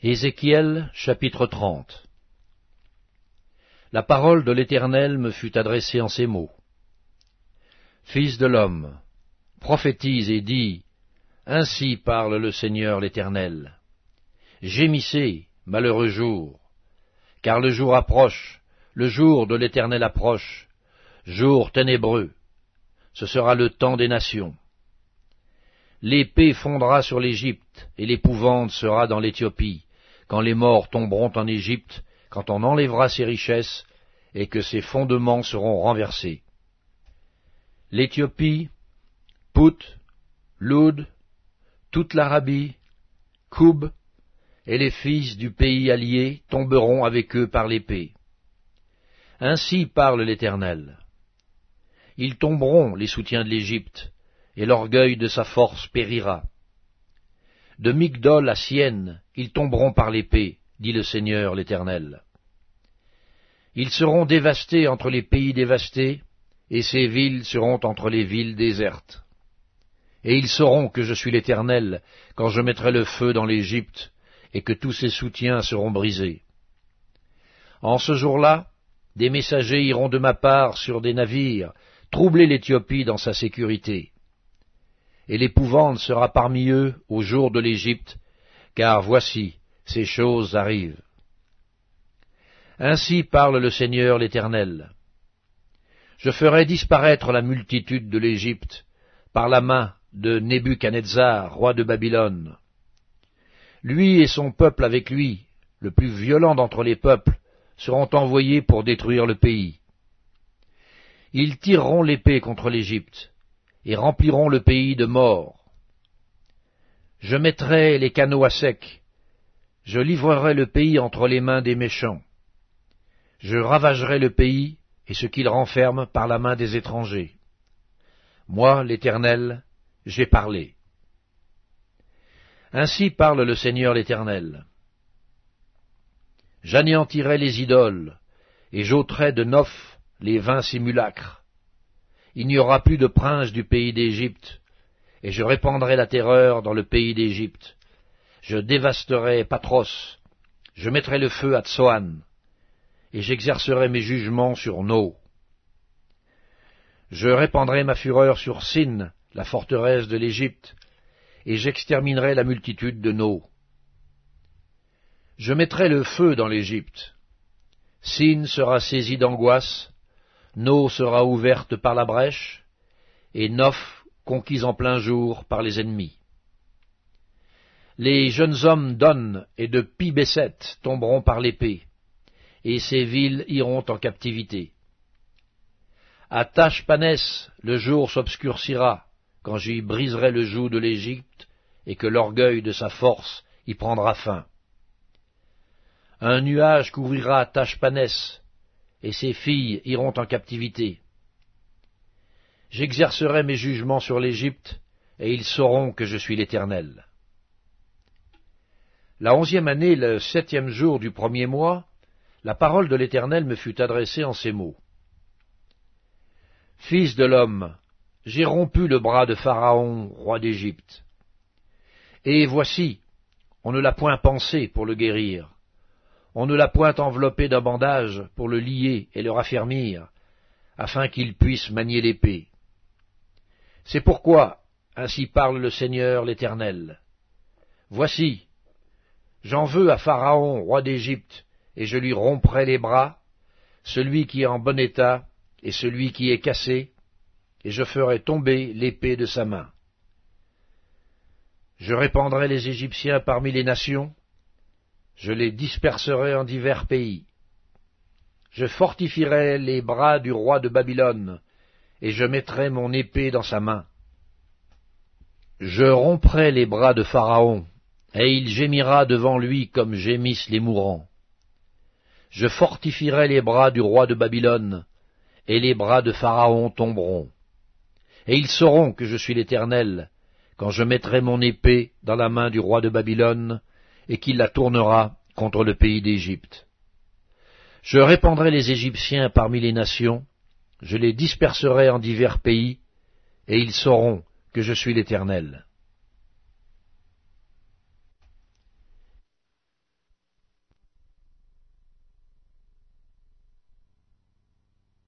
Ézéchiel chapitre 30 La parole de l'Éternel me fut adressée en ces mots. Fils de l'homme, prophétise et dis, Ainsi parle le Seigneur l'Éternel. Gémissez, malheureux jour, car le jour approche, le jour de l'Éternel approche, jour ténébreux. Ce sera le temps des nations. L'épée fondra sur l'Égypte, et l'épouvante sera dans l'Éthiopie quand les morts tomberont en Égypte, quand on enlèvera ses richesses, et que ses fondements seront renversés. L'Éthiopie, Pout, Loud, toute l'Arabie, Koub, et les fils du pays allié tomberont avec eux par l'épée. Ainsi parle l'Éternel. Ils tomberont, les soutiens de l'Égypte, et l'orgueil de sa force périra. De Migdol à Sienne, ils tomberont par l'épée, dit le Seigneur l'Éternel. Ils seront dévastés entre les pays dévastés, et ces villes seront entre les villes désertes. Et ils sauront que je suis l'Éternel quand je mettrai le feu dans l'Égypte, et que tous ses soutiens seront brisés. En ce jour-là, des messagers iront de ma part sur des navires, troubler l'Éthiopie dans sa sécurité et l'épouvante sera parmi eux au jour de l'Égypte, car voici, ces choses arrivent. Ainsi parle le Seigneur l'Éternel. Je ferai disparaître la multitude de l'Égypte par la main de Nebuchadnezzar, roi de Babylone. Lui et son peuple avec lui, le plus violent d'entre les peuples, seront envoyés pour détruire le pays. Ils tireront l'épée contre l'Égypte, et rempliront le pays de morts. Je mettrai les canaux à sec, je livrerai le pays entre les mains des méchants. Je ravagerai le pays et ce qu'il renferme par la main des étrangers. Moi, l'Éternel, j'ai parlé. Ainsi parle le Seigneur l'Éternel. J'anéantirai les idoles, et j'ôterai de Noph les vains simulacres il n'y aura plus de prince du pays d'Égypte, et je répandrai la terreur dans le pays d'Égypte. Je dévasterai Patros, je mettrai le feu à Tsoan, et j'exercerai mes jugements sur No. Je répandrai ma fureur sur Sin, la forteresse de l'Égypte, et j'exterminerai la multitude de No. Je mettrai le feu dans l'Égypte. Sin sera saisi d'angoisse, No sera ouverte par la brèche, et Noph conquise en plein jour par les ennemis. Les jeunes hommes d'On et de Pibesset tomberont par l'épée, et ces villes iront en captivité. À Tachpanès, le jour s'obscurcira, quand j'y briserai le joug de l'Égypte, et que l'orgueil de sa force y prendra fin. Un nuage couvrira Tachpanès, et ses filles iront en captivité. J'exercerai mes jugements sur l'Égypte, et ils sauront que je suis l'Éternel. La onzième année, le septième jour du premier mois, la parole de l'Éternel me fut adressée en ces mots. Fils de l'homme, j'ai rompu le bras de Pharaon, roi d'Égypte. Et voici, on ne l'a point pensé pour le guérir. On ne l'a point enveloppé d'un bandage pour le lier et le raffermir, afin qu'il puisse manier l'épée. C'est pourquoi, ainsi parle le Seigneur l'Éternel. Voici, j'en veux à Pharaon, roi d'Égypte, et je lui romprai les bras, celui qui est en bon état et celui qui est cassé, et je ferai tomber l'épée de sa main. Je répandrai les Égyptiens parmi les nations, je les disperserai en divers pays. Je fortifierai les bras du roi de Babylone, et je mettrai mon épée dans sa main. Je romprai les bras de Pharaon, et il gémira devant lui comme gémissent les mourants. Je fortifierai les bras du roi de Babylone, et les bras de Pharaon tomberont. Et ils sauront que je suis l'Éternel, quand je mettrai mon épée dans la main du roi de Babylone, et qu'il la tournera contre le pays d'Égypte. Je répandrai les Égyptiens parmi les nations, je les disperserai en divers pays, et ils sauront que je suis l'Éternel.